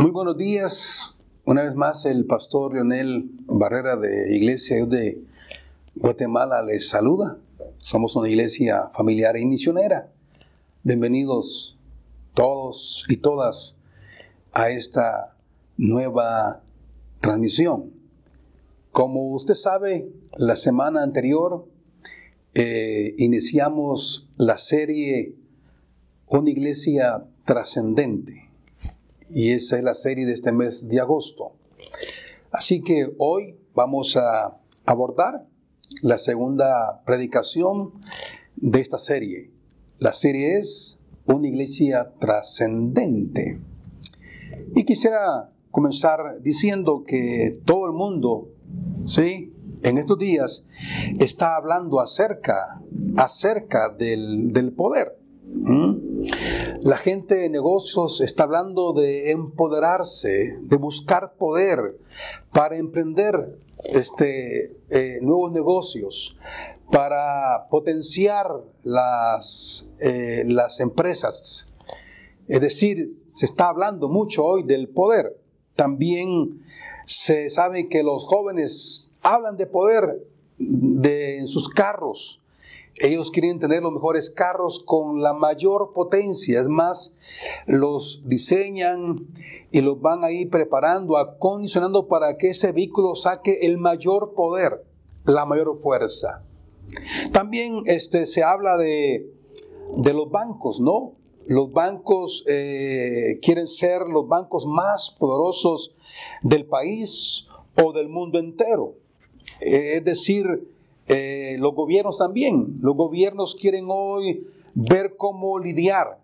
Muy buenos días. Una vez más, el pastor Leonel Barrera de Iglesia de Guatemala les saluda. Somos una iglesia familiar y misionera. Bienvenidos todos y todas a esta nueva transmisión. Como usted sabe, la semana anterior eh, iniciamos la serie Una iglesia trascendente y esa es la serie de este mes de agosto. Así que hoy vamos a abordar la segunda predicación de esta serie. La serie es Una iglesia trascendente. Y quisiera comenzar diciendo que todo el mundo, ¿sí? En estos días está hablando acerca, acerca del, del poder. La gente de negocios está hablando de empoderarse, de buscar poder para emprender este, eh, nuevos negocios, para potenciar las, eh, las empresas. Es decir, se está hablando mucho hoy del poder. También se sabe que los jóvenes hablan de poder de, en sus carros, ellos quieren tener los mejores carros con la mayor potencia. Es más, los diseñan y los van ahí preparando, acondicionando para que ese vehículo saque el mayor poder, la mayor fuerza. También este, se habla de, de los bancos, ¿no? Los bancos eh, quieren ser los bancos más poderosos del país o del mundo entero. es decir, eh, los gobiernos también. Los gobiernos quieren hoy ver cómo lidiar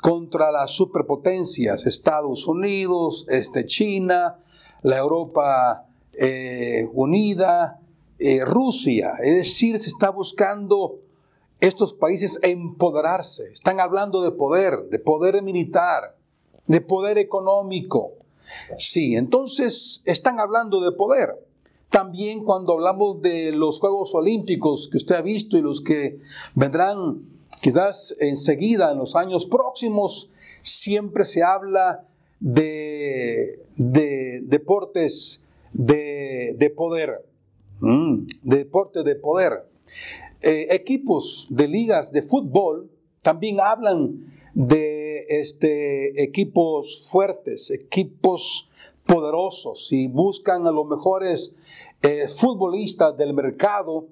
contra las superpotencias, Estados Unidos, este, China, la Europa eh, Unida, eh, Rusia. Es decir, se está buscando estos países empoderarse. Están hablando de poder, de poder militar, de poder económico. Sí, entonces están hablando de poder. También cuando hablamos de los Juegos Olímpicos que usted ha visto y los que vendrán quizás enseguida en los años próximos, siempre se habla de, deportes de, poder, mm, de deportes de poder. Eh, equipos de ligas de fútbol también hablan de este, equipos fuertes, equipos poderosos y buscan a los mejores eh, futbolistas del mercado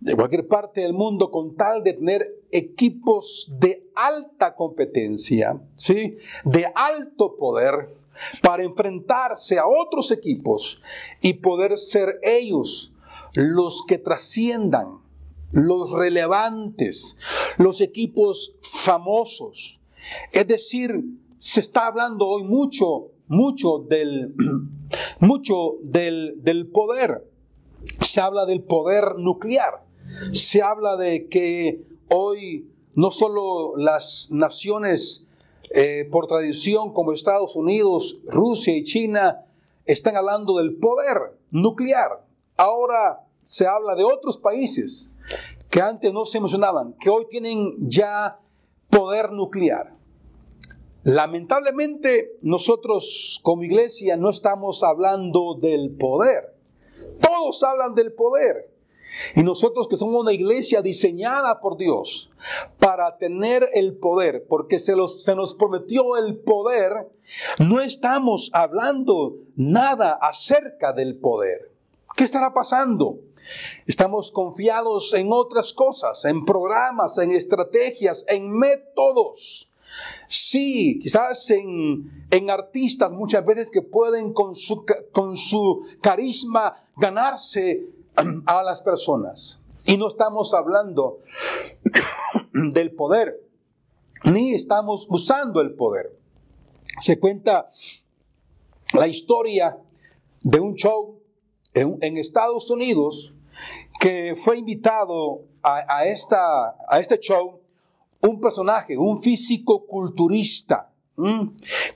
de cualquier parte del mundo con tal de tener equipos de alta competencia, ¿sí? de alto poder, para enfrentarse a otros equipos y poder ser ellos los que trasciendan, los relevantes, los equipos famosos. Es decir, se está hablando hoy mucho mucho del, mucho del, del poder. Se habla del poder nuclear. Se habla de que hoy no solo las naciones eh, por tradición como Estados Unidos, Rusia y China están hablando del poder nuclear. Ahora se habla de otros países que antes no se mencionaban, que hoy tienen ya poder nuclear. Lamentablemente nosotros como iglesia no estamos hablando del poder. Todos hablan del poder. Y nosotros que somos una iglesia diseñada por Dios para tener el poder, porque se, se, nos prometió el poder, no estamos hablando nada acerca del poder. ¿Qué estará pasando? Estamos confiados en otras cosas, en programas, en estrategias, en métodos Sí, quizás en, en, artistas muchas veces que pueden con su, con su carisma ganarse a las personas. Y no estamos hablando del poder, ni estamos usando el poder. Se cuenta la historia de un show en, Estados Unidos que fue invitado a, esta, a este show un personaje, un físico culturista.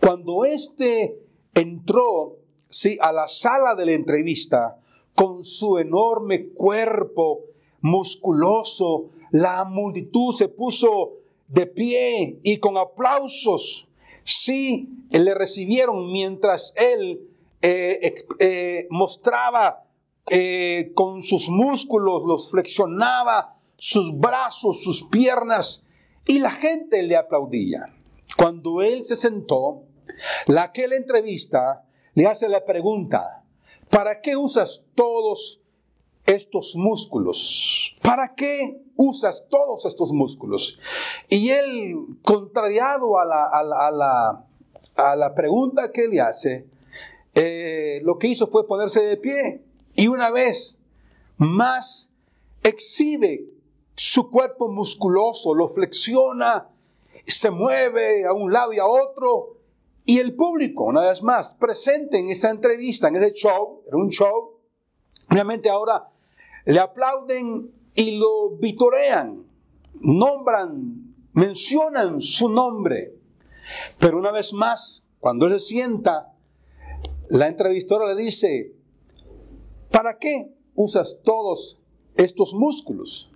Cuando éste entró sí, a la sala de la entrevista con su enorme cuerpo musculoso, la multitud se puso de pie y con aplausos sí le recibieron mientras él eh, eh, mostraba eh, con sus músculos, los flexionaba, sus brazos, sus piernas, y la gente le aplaudía. Cuando él se sentó, la aquella entrevista le hace la pregunta, ¿para qué usas todos estos músculos? ¿Para qué usas todos estos músculos? Y él, contrariado a la, a la, a la, pregunta que le hace, eh, lo que hizo fue ponerse de pie y una vez más exhibe su cuerpo musculoso, lo flexiona, se mueve a un lado y a otro. Y el público, una vez más, presente en esa entrevista, en ese show, era un show, obviamente ahora le aplauden y lo vitorean, nombran, mencionan su nombre. Pero una vez más, cuando él se sienta, la entrevistadora le dice, ¿para qué usas todos estos músculos?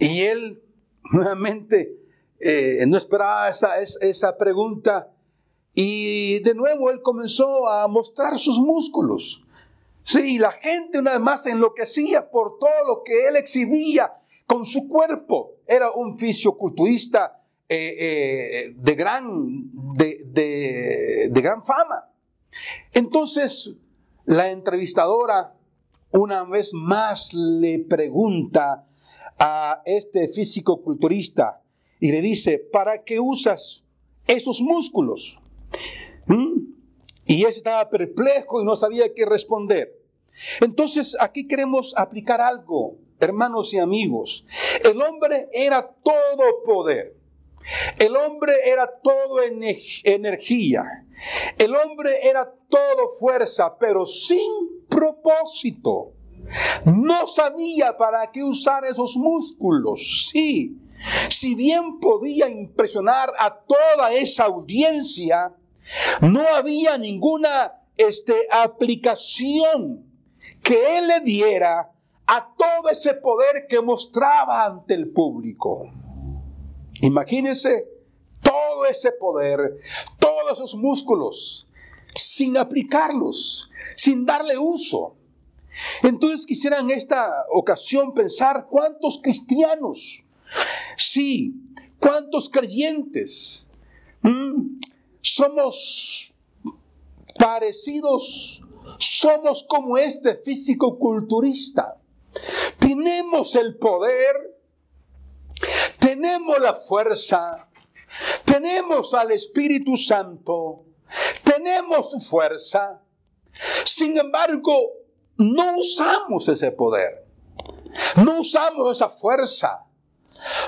Y él nuevamente eh, no esperaba esa, esa pregunta y de nuevo él comenzó a mostrar sus músculos. Sí, la gente una vez más enloquecía por todo lo que él exhibía con su cuerpo. Era un fisioculturista eh, eh, de, gran, de, de gran fama. Entonces, la entrevistadora una vez más le pregunta a este físico culturista y le dice, ¿para qué usas esos músculos? ¿Mm? Y él estaba perplejo y no sabía qué responder. Entonces aquí queremos aplicar algo, hermanos y amigos. El hombre era todo poder. El hombre era todo energía. El hombre era todo fuerza, pero sin propósito. No sabía para qué usar esos músculos. Sí, si bien podía impresionar a toda esa audiencia, no había ninguna este, aplicación que él le diera a todo ese poder que mostraba ante el público. Imagínense todo ese poder, todos esos músculos, sin aplicarlos, sin darle uso. Entonces quisiera en esta ocasión pensar cuántos cristianos, sí, cuántos creyentes mm, somos parecidos, somos como este físico culturista. Tenemos el poder, tenemos la fuerza, tenemos al Espíritu Santo, tenemos fuerza. Sin embargo, no usamos ese poder. No usamos esa fuerza.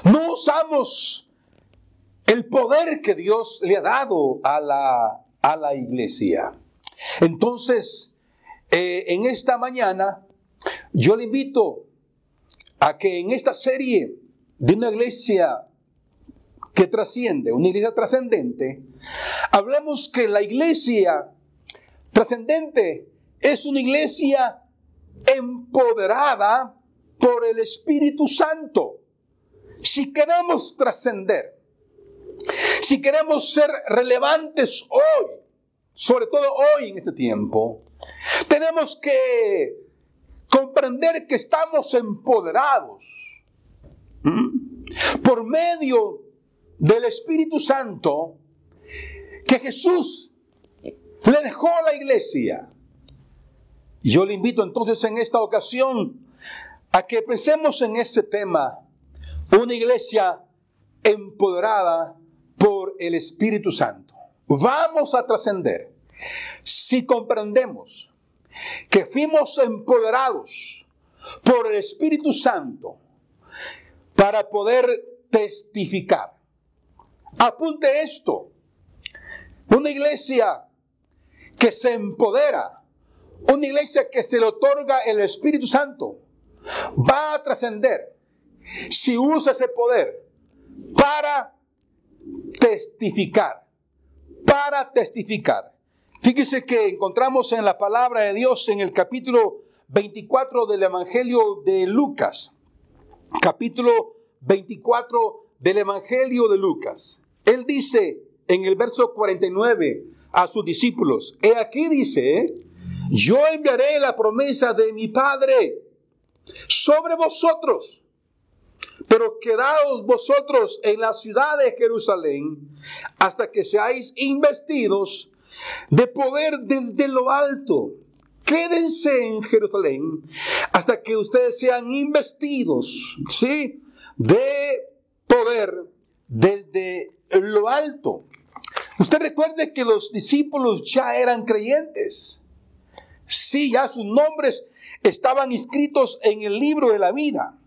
No usamos el poder que Dios le ha dado a la, a la iglesia. Entonces, eh, en esta mañana, yo le invito a que en esta serie de una iglesia que trasciende, una iglesia trascendente, hablemos que la iglesia trascendente es una iglesia empoderada por el Espíritu Santo. Si queremos trascender, si queremos ser relevantes hoy, sobre todo hoy en este tiempo, tenemos que comprender que estamos empoderados por medio del Espíritu Santo que Jesús le dejó a la iglesia. Yo le invito entonces en esta ocasión a que pensemos en ese tema, una iglesia empoderada por el Espíritu Santo. Vamos a trascender si comprendemos que fuimos empoderados por el Espíritu Santo para poder testificar. Apunte esto. Una iglesia que se empodera, una iglesia que se le otorga el Espíritu Santo, va a trascender si usa ese poder para testificar, para testificar. Fíjese que encontramos en la palabra de Dios en el capítulo 24 del Evangelio de Lucas, capítulo 24 del Evangelio de Lucas. Él dice en el verso 49 a sus discípulos. He aquí dice, yo enviaré la promesa de mi Padre sobre vosotros, pero quedaos vosotros en la ciudad de Jerusalén hasta que seáis investidos de poder desde lo alto. Quédense en Jerusalén hasta que ustedes sean investidos, ¿sí? De poder desde lo alto. Usted recuerde que los discípulos ya eran creyentes. Sí, ya sus nombres estaban inscritos en el libro de la vida.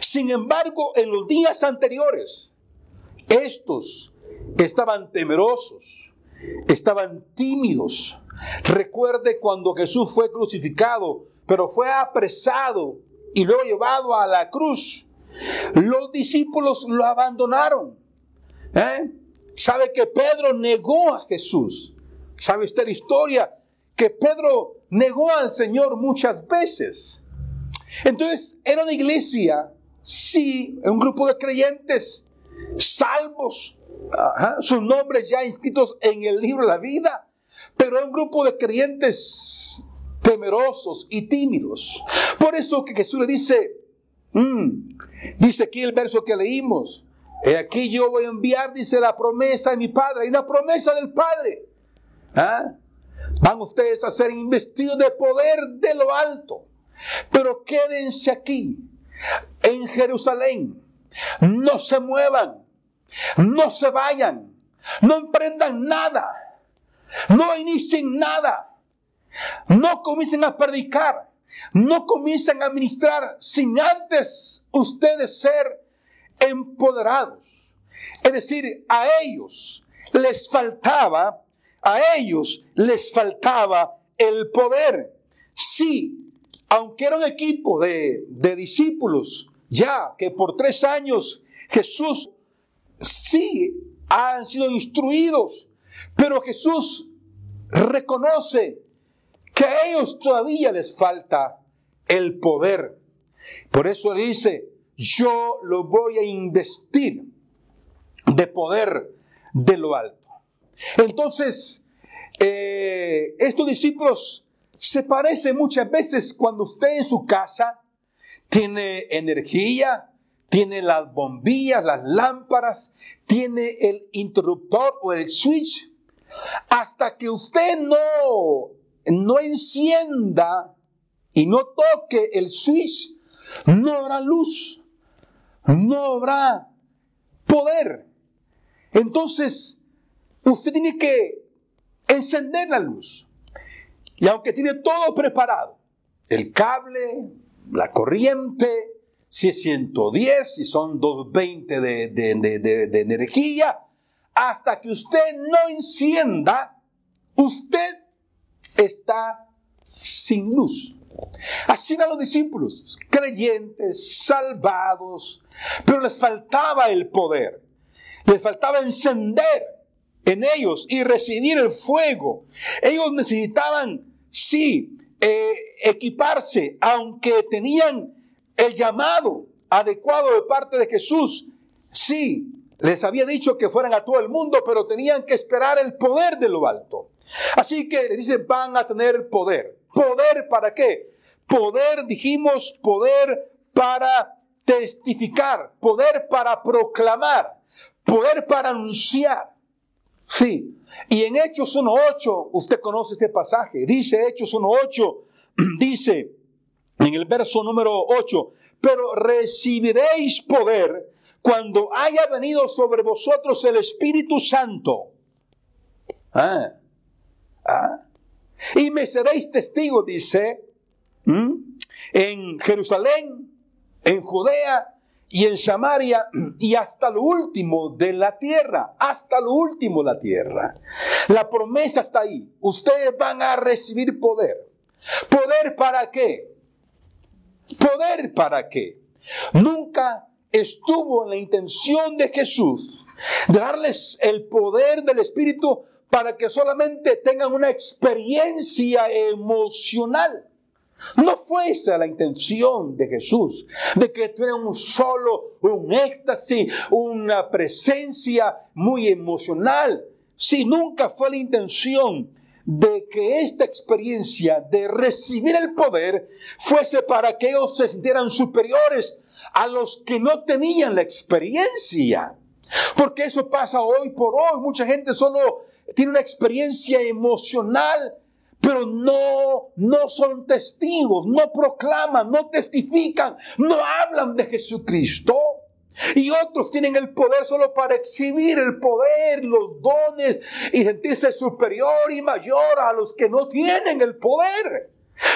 Sin embargo, en los días anteriores, estos estaban temerosos, estaban tímidos. Recuerde cuando Jesús fue crucificado, pero fue apresado y luego llevado a la cruz. Los discípulos lo abandonaron. ¿Eh? ¿Sabe que Pedro negó a Jesús? ¿Sabe usted la historia? Que Pedro negó al Señor muchas veces. Entonces, era una iglesia, sí, un grupo de creyentes salvos, sus nombres ya inscritos en el libro de la vida, pero era un grupo de creyentes temerosos y tímidos. Por eso que Jesús le dice, mm, dice aquí el verso que leímos, He aquí yo voy a enviar, dice la promesa de mi Padre, y una promesa del Padre. ¿Ah? Van ustedes a ser investidos de poder de lo alto. Pero quédense aquí, en Jerusalén. No se muevan, no se vayan, no emprendan nada, no inicien nada, no comiencen a predicar, no comiencen a ministrar sin antes ustedes ser empoderados. Es decir, a ellos les faltaba, a ellos les faltaba el poder. Sí, aunque era un equipo de, de discípulos, ya que por tres años Jesús sí han sido instruidos, pero Jesús reconoce que a ellos todavía les falta el poder. Por eso le dice, yo lo voy a investir de poder de lo alto. Entonces, eh, estos discípulos se parecen muchas veces cuando usted en su casa tiene energía, tiene las bombillas, las lámparas, tiene el interruptor o el switch, hasta que usted no, no encienda y no toque el switch, no habrá luz no habrá poder. Entonces, usted tiene que encender la luz. Y aunque tiene todo preparado, el cable, la corriente, si es 110, si son 220 de, de, de energía, hasta que usted no encienda, usted está sin luz. Así eran los discípulos, creyentes, salvados, pero les faltaba el poder, les faltaba encender en ellos y recibir el fuego. Ellos necesitaban, sí, eh, equiparse, aunque tenían el llamado adecuado de parte de Jesús, sí, les había dicho que fueran a todo el mundo, pero tenían que esperar el poder de lo alto. Así que le dice, van a tener poder. ¿Poder para qué? Poder, dijimos, poder para testificar, poder para proclamar, poder para anunciar. Sí. Y en Hechos 1.8, usted conoce este pasaje, dice Hechos 1.8, dice en el verso número 8, pero recibiréis poder cuando haya venido sobre vosotros el Espíritu Santo. Ah, ah. Y me seréis testigos, dice, en Jerusalén, en Judea y en Samaria y hasta lo último de la tierra, hasta lo último de la tierra. La promesa está ahí. Ustedes van a recibir poder. ¿Poder para qué? ¿Poder para qué? Nunca estuvo en la intención de Jesús darles el poder del Espíritu para que solamente tengan una experiencia emocional. No fue esa la intención de Jesús, de que tuvieran un solo, un éxtasis, una presencia muy emocional, si nunca fue la intención de que esta experiencia de recibir el poder fuese para que ellos se sintieran superiores a los que no tenían la experiencia. Porque eso pasa hoy por hoy. Mucha gente solo tiene una experiencia emocional, pero no, no son testigos, no proclaman, no testifican, no hablan de Jesucristo. Y otros tienen el poder solo para exhibir el poder, los dones y sentirse superior y mayor a los que no tienen el poder.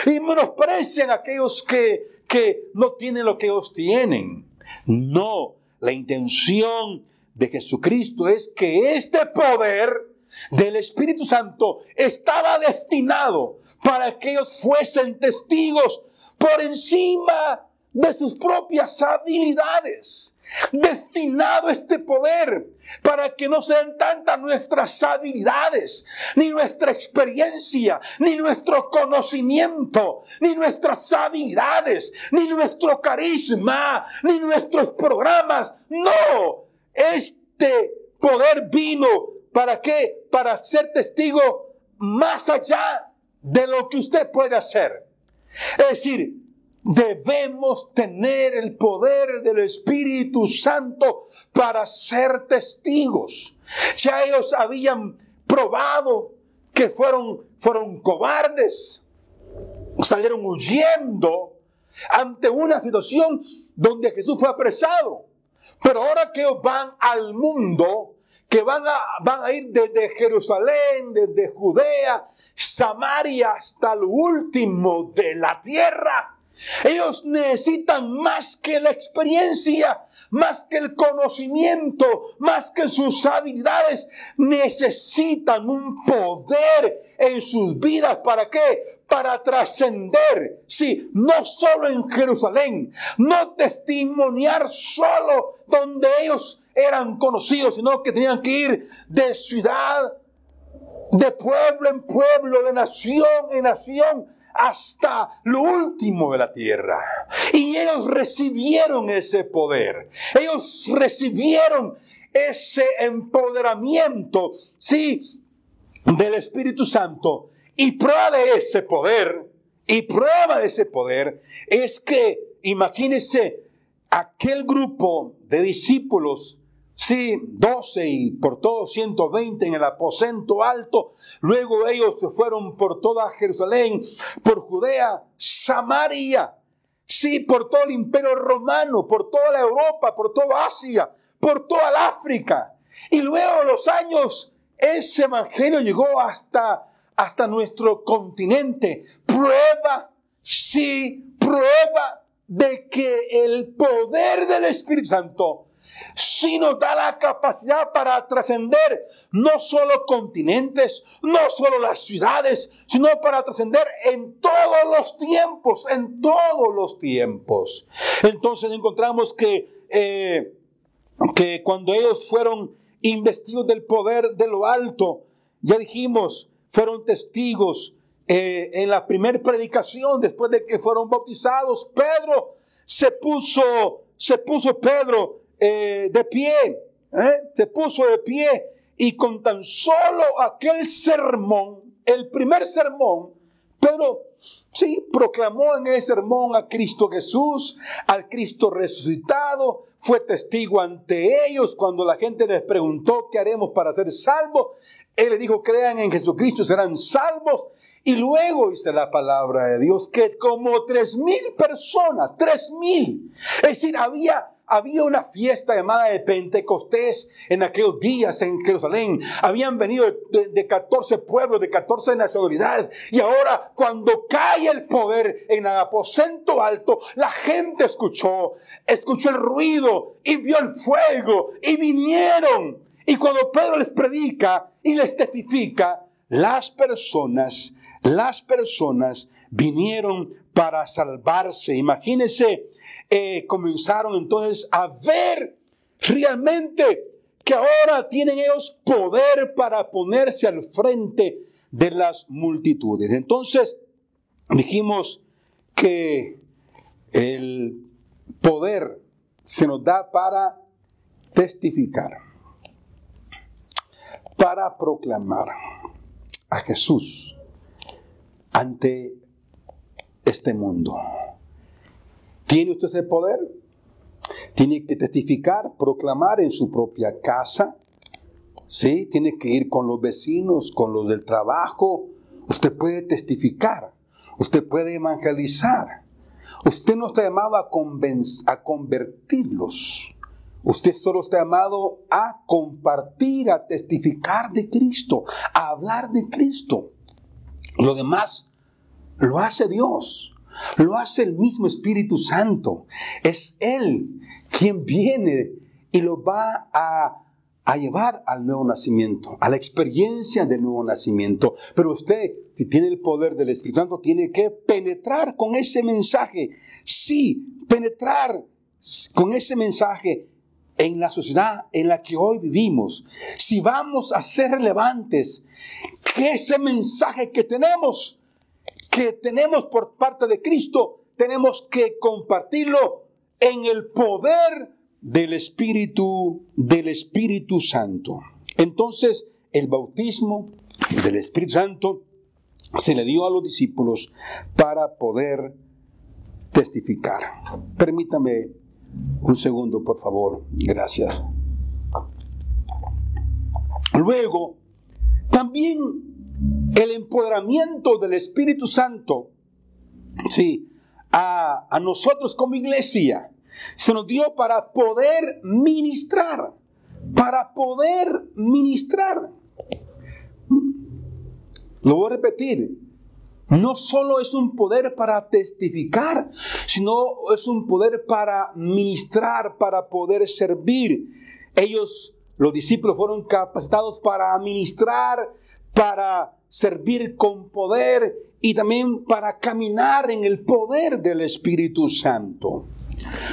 Y menosprecian a aquellos que, que no tienen lo que ellos tienen. No, la intención de Jesucristo es que este poder del Espíritu Santo estaba destinado para que ellos fuesen testigos por encima de sus propias habilidades destinado este poder para que no sean tantas nuestras habilidades, ni nuestra experiencia, ni nuestro conocimiento, ni nuestras habilidades, ni nuestro carisma, ni nuestros programas. No, este poder vino para qué? Para ser testigo más allá de lo que usted puede hacer. Es decir, Debemos tener el poder del Espíritu Santo para ser testigos. Ya ellos habían probado que fueron, fueron cobardes, salieron huyendo ante una situación donde Jesús fue apresado. Pero ahora que van al mundo, que van a, van a ir desde Jerusalén, desde Judea, Samaria hasta lo último de la tierra, ellos necesitan más que la experiencia, más que el conocimiento, más que sus habilidades. Necesitan un poder en sus vidas. ¿Para qué? Para trascender. Sí, no solo en Jerusalén, no testimoniar solo donde ellos eran conocidos, sino que tenían que ir de ciudad, de pueblo en pueblo, de nación en nación, hasta lo último de la tierra. Y ellos recibieron ese poder. Ellos recibieron ese empoderamiento, sí, del Espíritu Santo. Y prueba de ese poder, y prueba de ese poder, es que, imagínense, aquel grupo de discípulos Sí, 12 y por todo 120 en el aposento alto. Luego ellos se fueron por toda Jerusalén, por Judea, Samaria. Sí, por todo el imperio romano, por toda la Europa, por toda Asia, por toda el África. Y luego los años, ese evangelio llegó hasta, hasta nuestro continente. Prueba, sí, prueba de que el poder del Espíritu Santo si nos da la capacidad para trascender no solo continentes, no solo las ciudades, sino para trascender en todos los tiempos, en todos los tiempos. Entonces encontramos que, eh, que cuando ellos fueron investidos del poder de lo alto, ya dijimos, fueron testigos eh, en la primera predicación, después de que fueron bautizados, Pedro se puso, se puso Pedro eh, de pie, ¿eh? se puso de pie y con tan solo aquel sermón, el primer sermón, Pedro, sí, proclamó en ese sermón a Cristo Jesús, al Cristo resucitado, fue testigo ante ellos cuando la gente les preguntó qué haremos para ser salvos. Él les dijo, crean en Jesucristo, serán salvos. Y luego dice la palabra de Dios que como tres mil personas, tres mil, es decir, había había una fiesta llamada de Pentecostés en aquellos días en Jerusalén. Habían venido de, 14 pueblos, de 14 nacionalidades. Y ahora cuando cae el poder en el aposento alto, la gente escuchó, escuchó el ruido y vio el fuego y vinieron. Y cuando Pedro les predica y les testifica, las personas, las personas vinieron para salvarse. Imagínense eh, comenzaron entonces a ver realmente que ahora tienen ellos poder para ponerse al frente de las multitudes. Entonces dijimos que el poder se nos da para testificar. para proclamar a Jesús ante este mundo. ¿Tiene usted ese poder? Tiene que testificar, proclamar en su propia casa. ¿Sí? Tiene que ir con los vecinos, con los del trabajo. Usted puede testificar. Usted puede evangelizar. Usted no está llamado a, a convertirlos. Usted solo está llamado a compartir, a testificar de Cristo, a hablar de Cristo. Lo demás lo hace Dios, lo hace el mismo Espíritu Santo. Es Él quien viene y lo va a, llevar al nuevo nacimiento, a la experiencia del nuevo nacimiento. Pero usted, si tiene el poder del Espíritu Santo, tiene que penetrar con ese mensaje. Sí, penetrar con ese mensaje en la sociedad en la que hoy vivimos. Si vamos a ser relevantes, que ese mensaje que tenemos que tenemos por parte de Cristo, tenemos que compartirlo en el poder del Espíritu, del Espíritu Santo. Entonces, el bautismo del Espíritu Santo se le dio a los discípulos para poder testificar. Permítame un segundo, por favor. Gracias. Luego, también el empoderamiento del Espíritu Santo, sí, a, a nosotros como iglesia, se nos dio para poder ministrar, para poder ministrar. Lo voy a repetir, no solo es un poder para testificar, sino es un poder para ministrar, para poder servir. Ellos, los discípulos, fueron capacitados para ministrar, para servir con poder y también para caminar en el poder del Espíritu Santo.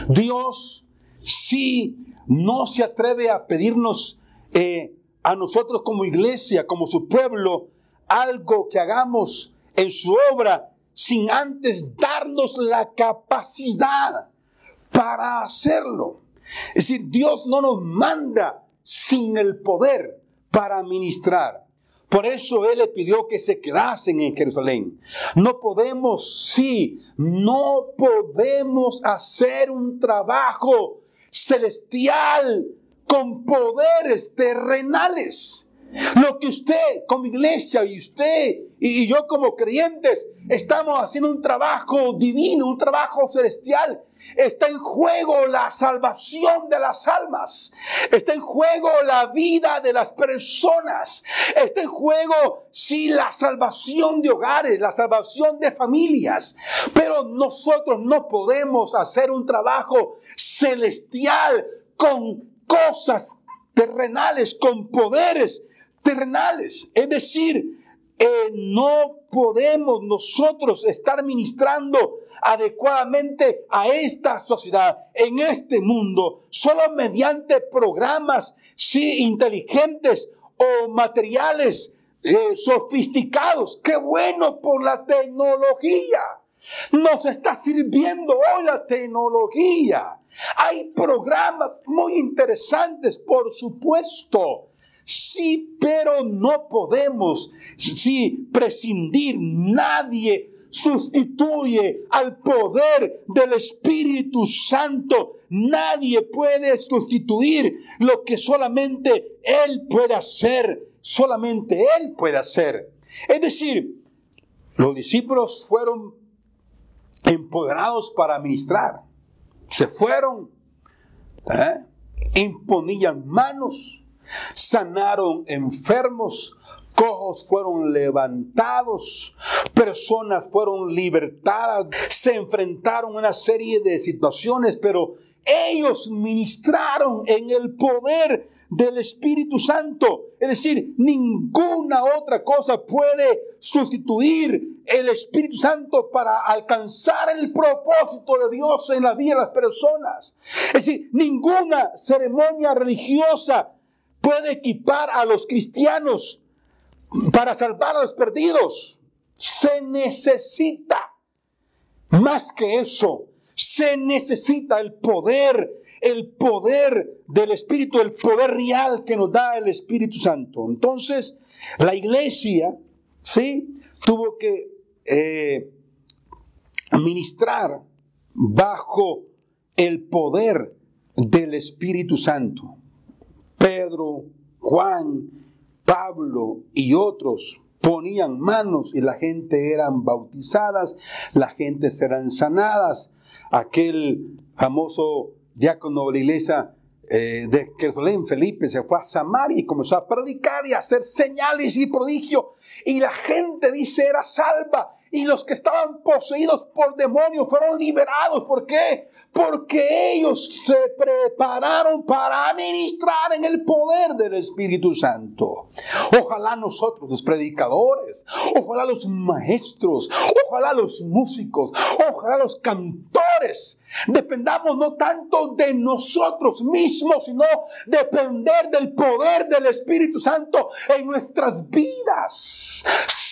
Dios sí no se atreve a pedirnos eh, a nosotros como iglesia, como su pueblo, algo que hagamos en su obra sin antes darnos la capacidad para hacerlo. Es decir, Dios no nos manda sin el poder para ministrar. Por eso Él le pidió que se quedasen en Jerusalén. No podemos, sí, no podemos hacer un trabajo celestial con poderes terrenales. Lo que usted como iglesia y usted y yo como creyentes estamos haciendo un trabajo divino, un trabajo celestial Está en juego la salvación de las almas. Está en juego la vida de las personas. Está en juego, sí, la salvación de hogares, la salvación de familias. Pero nosotros no podemos hacer un trabajo celestial con cosas terrenales, con poderes terrenales. Es decir, eh, no podemos nosotros estar ministrando adecuadamente a esta sociedad, en este mundo, solo mediante programas, sí, inteligentes o materiales eh, sofisticados. Qué bueno por la tecnología. Nos está sirviendo hoy la tecnología. Hay programas muy interesantes, por supuesto Sí, pero no podemos, sí, prescindir. Nadie sustituye al poder del Espíritu Santo. Nadie puede sustituir lo que solamente Él puede hacer. Solamente Él puede hacer. Es decir, los discípulos fueron empoderados para ministrar. Se fueron, ¿eh? imponían manos, sanaron enfermos, cojos fueron levantados, personas fueron libertadas, se enfrentaron a una serie de situaciones, pero ellos ministraron en el poder del Espíritu Santo. Es decir, ninguna otra cosa puede sustituir el Espíritu Santo para alcanzar el propósito de Dios en la vida de las personas. Es decir, ninguna ceremonia religiosa puede equipar a los cristianos para salvar a los perdidos. Se necesita más que eso. Se necesita el poder, el poder del Espíritu, el poder real que nos da el Espíritu Santo. Entonces, la iglesia, ¿sí? Tuvo que eh, ministrar bajo el poder del Espíritu Santo. Pedro, Juan, Pablo y otros ponían manos y la gente eran bautizadas, la gente serán sanadas. Aquel famoso diácono de la iglesia eh, de Jerusalén, Felipe, se fue a Samaria y comenzó a predicar y a hacer señales y prodigios. Y la gente dice era salva. Y los que estaban poseídos por demonios fueron liberados. ¿Por qué? Porque ellos se prepararon para ministrar en el poder del Espíritu Santo. Ojalá nosotros, los predicadores, ojalá los maestros, ojalá los músicos, ojalá los cantores, dependamos no tanto de nosotros mismos, sino depender del poder del Espíritu Santo en nuestras vidas.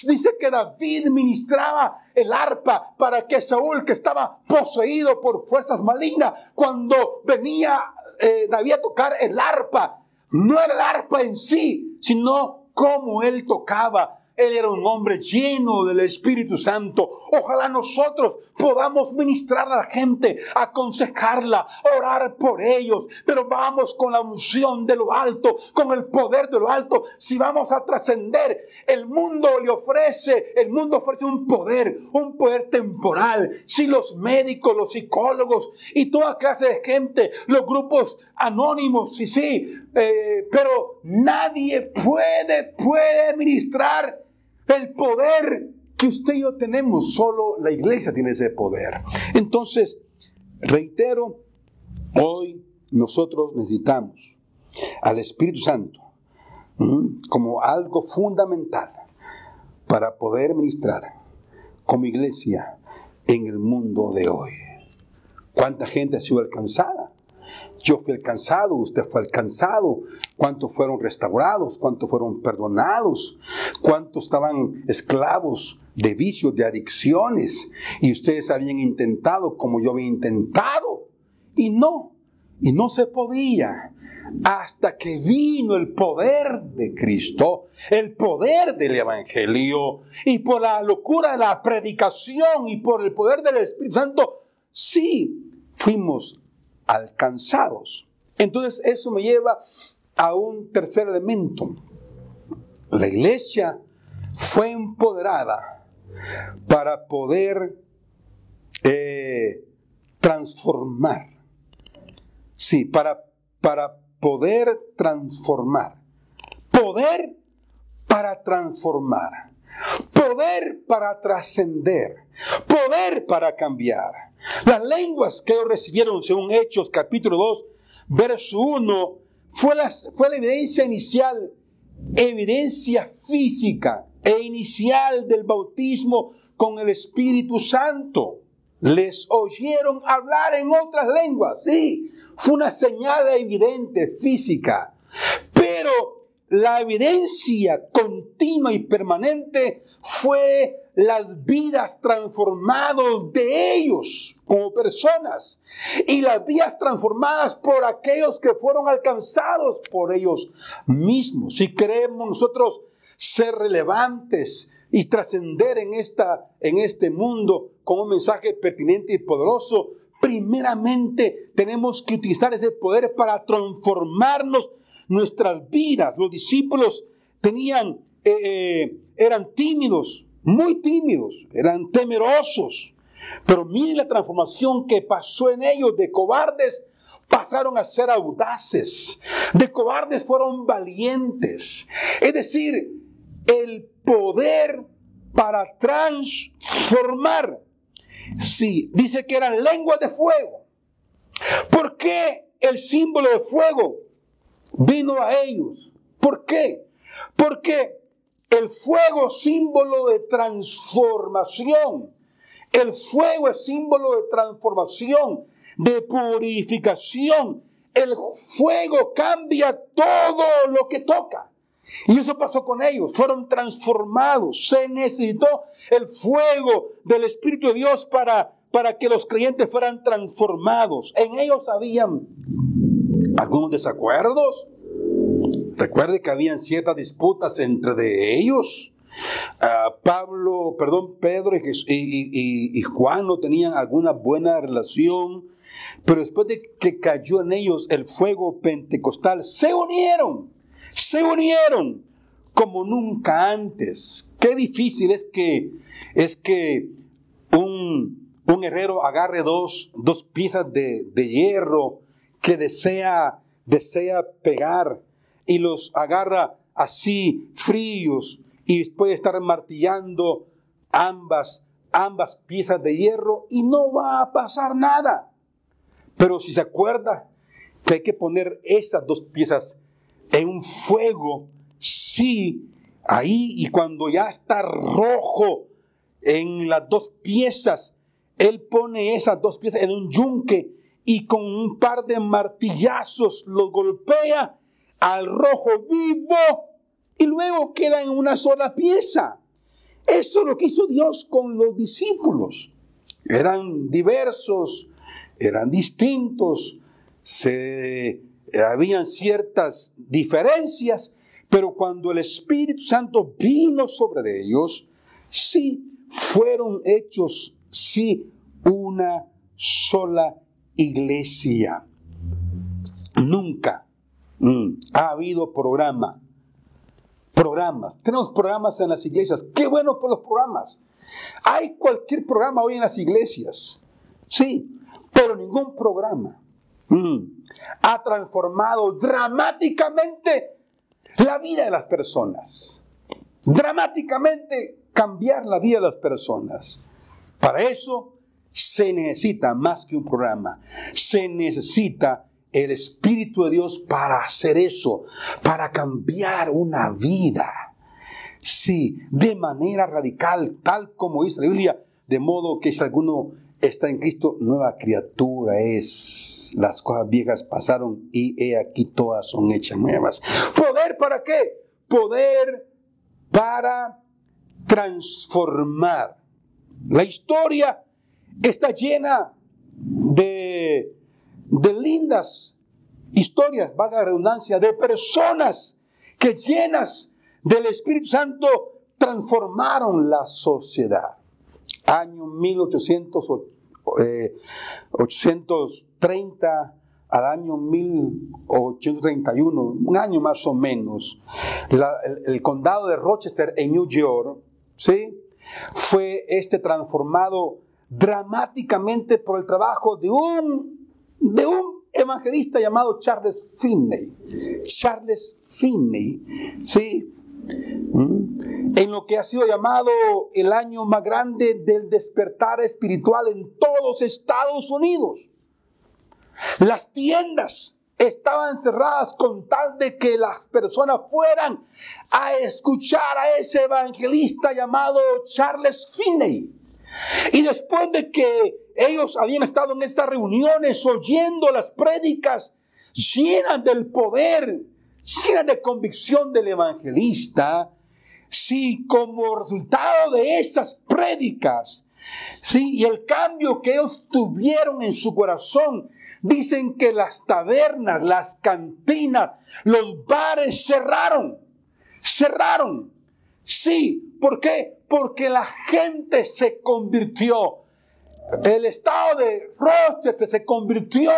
Dice que David ministraba el arpa para que Saúl, que estaba poseído por fuerzas malignas, cuando venía eh, David a tocar el arpa, no era el arpa en sí, sino cómo él tocaba él era un hombre lleno del Espíritu Santo. Ojalá nosotros podamos ministrar a la gente, aconsejarla, orar por ellos. Pero vamos con la unción de lo alto, con el poder de lo alto. Si vamos a trascender, el mundo le ofrece, el mundo ofrece un poder, un poder temporal. Si los médicos, los psicólogos y toda clase de gente, los grupos anónimos, sí, sí, eh, pero nadie puede, puede ministrar el poder que usted y yo tenemos, solo la iglesia tiene ese poder. Entonces, reitero, hoy nosotros necesitamos al Espíritu Santo como algo fundamental para poder ministrar como iglesia en el mundo de hoy. ¿Cuánta gente ha sido alcanzada? Yo fui alcanzado, usted fue alcanzado. ¿Cuántos fueron restaurados? ¿Cuántos fueron perdonados? ¿Cuántos estaban esclavos de vicios, de adicciones? Y ustedes habían intentado como yo había intentado. Y no, y no se podía. Hasta que vino el poder de Cristo, el poder del Evangelio, y por la locura de la predicación y por el poder del Espíritu Santo, sí, fuimos alcanzados. Entonces eso me lleva a un tercer elemento. La iglesia fue empoderada para poder eh, transformar. Sí, para, para poder transformar. Poder para transformar. Poder para trascender. Poder para cambiar. Las lenguas que ellos recibieron, según Hechos capítulo 2, verso 1, fue fue la evidencia inicial, evidencia física e inicial del bautismo con el Espíritu Santo. Les oyeron hablar en otras lenguas, sí, fue una señal evidente, física. Pero la evidencia continua y permanente fue las vidas transformadas de ellos como personas y las vidas transformadas por aquellos que fueron alcanzados por ellos mismos. Si queremos nosotros ser relevantes y trascender en, en este mundo con un mensaje pertinente y poderoso, primeramente tenemos que utilizar ese poder para transformarnos nuestras vidas. Los discípulos tenían, eh, eh, eran tímidos, muy tímidos, eran temerosos. Pero miren la transformación que pasó en ellos de cobardes pasaron a ser audaces, de cobardes fueron valientes. Es decir, el poder para transformar. Sí, dice que eran lenguas de fuego. ¿Por qué el símbolo de fuego vino a ellos? ¿Por qué? Porque el fuego símbolo de transformación. El fuego es símbolo de transformación, de purificación. El fuego cambia todo lo que toca. Y eso pasó con ellos, fueron transformados. Se necesitó el fuego del Espíritu de Dios para, para que los creyentes fueran transformados. En ellos habían algunos desacuerdos. Recuerde que habían ciertas disputas entre de ellos. Ah, Pablo, perdón, Pedro y, Juan no tenían alguna buena relación, pero después de que cayó en ellos el fuego pentecostal, se unieron, se unieron como nunca antes. Qué difícil es que, es que un, un herrero agarre dos, dos piezas de, de hierro que desea, desea pegar y los agarra así fríos y puede estar martillando ambas, ambas piezas de hierro y no va a pasar nada. Pero si se acuerda que hay que poner esas dos piezas en un fuego, sí, ahí y cuando ya está rojo en las dos piezas, él pone esas dos piezas en un yunque y con un par de martillazos lo golpea al rojo vivo y luego queda en una sola pieza. Eso es lo que hizo Dios con los discípulos. Eran diversos, eran distintos, se, habían ciertas diferencias, pero cuando el Espíritu Santo vino sobre ellos, sí fueron hechos, sí, una sola iglesia. Nunca mm, ha habido programa programas. Tenemos programas en las iglesias. Qué bueno por los programas. Hay cualquier programa hoy en las iglesias. Sí, pero ningún programa mm, ha transformado dramáticamente la vida de las personas. Dramáticamente cambiar la vida de las personas. Para eso se necesita más que un programa. Se necesita el Espíritu de Dios para hacer eso, para cambiar una vida. Sí, de manera radical, tal como dice la Biblia, de modo que si alguno está en Cristo, nueva criatura es. Las cosas viejas pasaron y he aquí todas son hechas nuevas. ¿Poder para qué? Poder para transformar. La historia está llena de de lindas historias, vaga redundancia, de personas que llenas del Espíritu Santo transformaron la sociedad. Año 1830 eh, al año 1831, un año más o menos, el, el, condado de Rochester en New York, ¿sí? fue este transformado dramáticamente por el trabajo de un de un evangelista llamado Charles Finney. Charles Finney, ¿sí? ¿Mm? En lo que ha sido llamado el año más grande del despertar espiritual en todos Estados Unidos. Las tiendas estaban cerradas con tal de que las personas fueran a escuchar a ese evangelista llamado Charles Finney. Y después de que ellos habían estado en estas reuniones oyendo las prédicas llenas del poder, llenas de convicción del evangelista, si como resultado de esas prédicas, sí, y el cambio que ellos tuvieron en su corazón, dicen que las tabernas, las cantinas, los bares cerraron, cerraron. Sí, ¿por qué? Porque la gente se convirtió el estado de Rochester se convirtió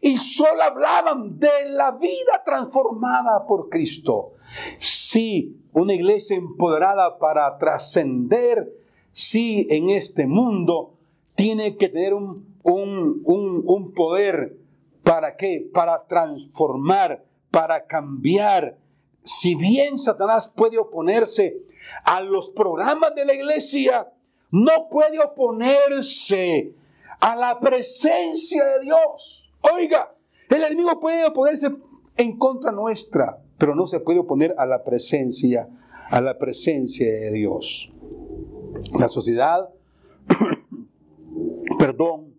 y solo hablaban de la vida transformada por Cristo. Sí, una iglesia empoderada para trascender, sí, en este mundo, tiene que tener un, un poder. ¿Para qué? Para transformar, para cambiar. Si bien Satanás puede oponerse a los programas de la iglesia, no puede oponerse a la presencia de Dios. Oiga, el enemigo puede oponerse en contra nuestra, pero no se puede oponer a la presencia, a la presencia de Dios. La sociedad, perdón,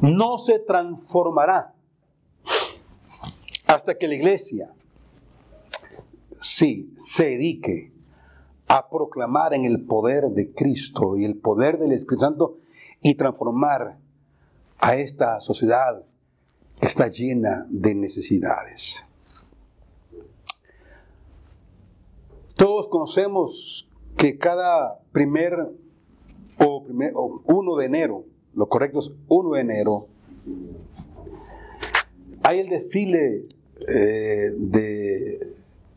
no se transformará hasta que la iglesia sí se dedique a proclamar en el poder de Cristo y el poder del Espíritu Santo y transformar a esta sociedad está llena de necesidades. Todos conocemos que cada primer o, primer, 1 de enero, lo correcto es 1 de enero, hay el desfile eh, de,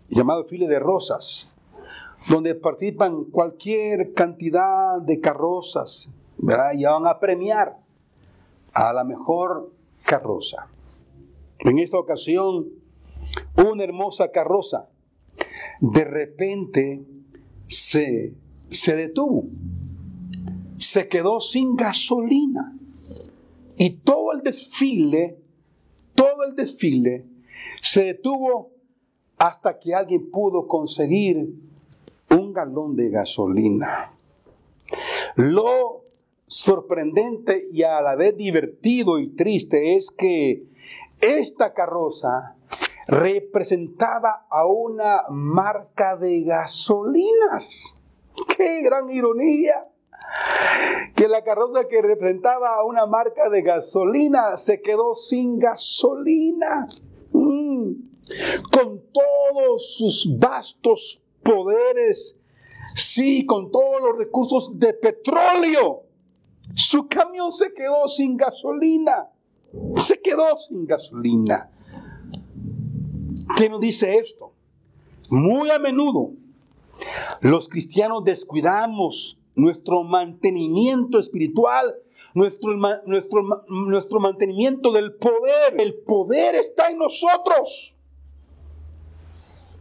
llamado desfile de rosas, donde participan cualquier cantidad de carrozas, y van a premiar a la mejor carroza. En esta ocasión, una hermosa carroza de repente se, se detuvo, se quedó sin gasolina y todo el desfile, todo el desfile se detuvo hasta que alguien pudo conseguir un galón de gasolina. Lo sorprendente y a la vez divertido y triste es que esta carroza representaba a una marca de gasolinas. ¡Qué gran ironía! Que la carroza que representaba a una marca de gasolina se quedó sin gasolina. Mm. Con todos sus vastos poderes, sí, con todos los recursos de petróleo, su camión se quedó sin gasolina. Se quedó sin gasolina. ¿Qué nos dice esto? Muy a menudo los cristianos descuidamos nuestro mantenimiento espiritual, nuestro, nuestro, nuestro mantenimiento del poder. El poder está en nosotros.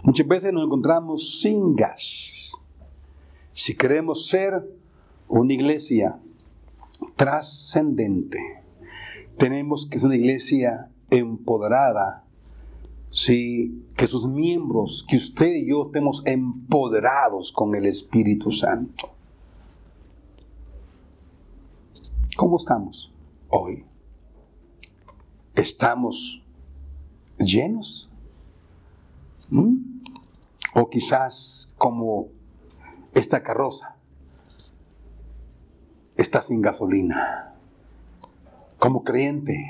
Muchas veces nos encontramos sin gas. Si queremos ser una iglesia trascendente, tenemos que ser una iglesia empoderada Sí, que sus miembros, que usted y yo estemos empoderados con el Espíritu Santo. ¿Cómo estamos hoy? ¿Estamos llenos? ¿Mm? O quizás como esta carroza está sin gasolina. Como creyente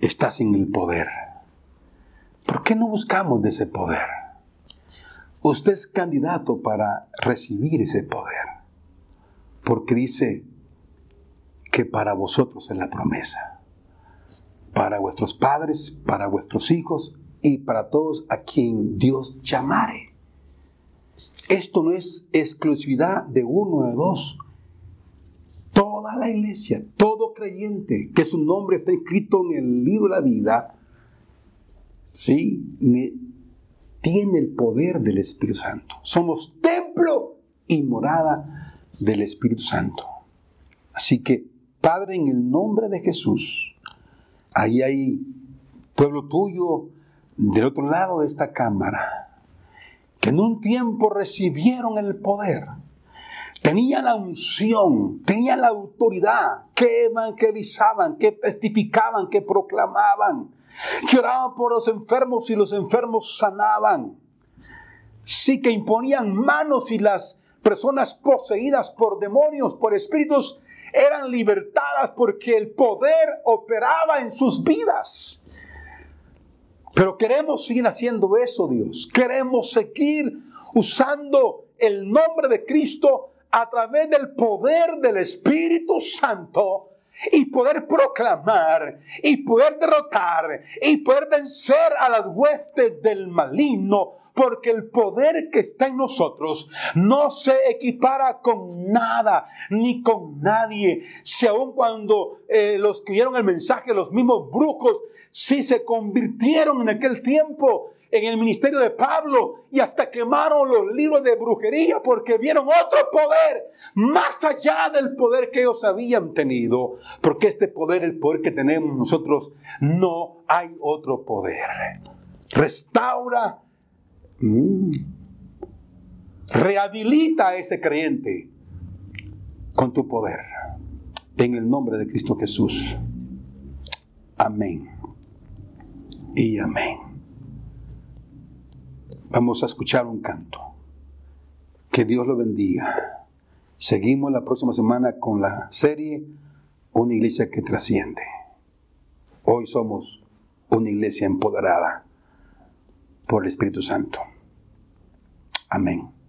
está sin el poder. ¿Por qué no buscamos de ese poder? Usted es candidato para recibir ese poder, porque dice que para vosotros es la promesa, para vuestros padres, para vuestros hijos y para todos a quien Dios llamare. Esto no es exclusividad de uno o de dos. Toda la iglesia, todo creyente que su nombre está escrito en el libro de la vida, ¿sí? tiene el poder del Espíritu Santo. Somos templo y morada del Espíritu Santo. Así que, Padre, en el nombre de Jesús, ahí hay pueblo tuyo del otro lado de esta cámara, que en un tiempo recibieron el poder, tenían la unción, tenían la autoridad, que evangelizaban, que testificaban, que proclamaban, que oraban por los enfermos y los enfermos sanaban. Sí que imponían manos y las personas poseídas por demonios, por espíritus, eran libertadas porque el poder operaba en sus vidas. Pero queremos seguir haciendo eso, Dios. Queremos seguir usando el nombre de Cristo a través del poder del Espíritu Santo y poder proclamar y poder derrotar y poder vencer a las huestes del maligno, porque el poder que está en nosotros no se equipara con nada ni con nadie. Si aun cuando eh, los que dieron el mensaje, los mismos brujos, sí se convirtieron en aquel tiempo en el ministerio de Pablo y hasta quemaron los libros de brujería porque vieron otro poder más allá del poder que ellos habían tenido. Porque este poder, el poder que tenemos nosotros, no hay otro poder. Restaura, mm, rehabilita a ese creyente con tu poder. En el nombre de Cristo Jesús. Amén. Y amén. Vamos a escuchar un canto. Que Dios lo bendiga. Seguimos la próxima semana con la serie Una iglesia que trasciende. Hoy somos una iglesia empoderada por el Espíritu Santo. Amén.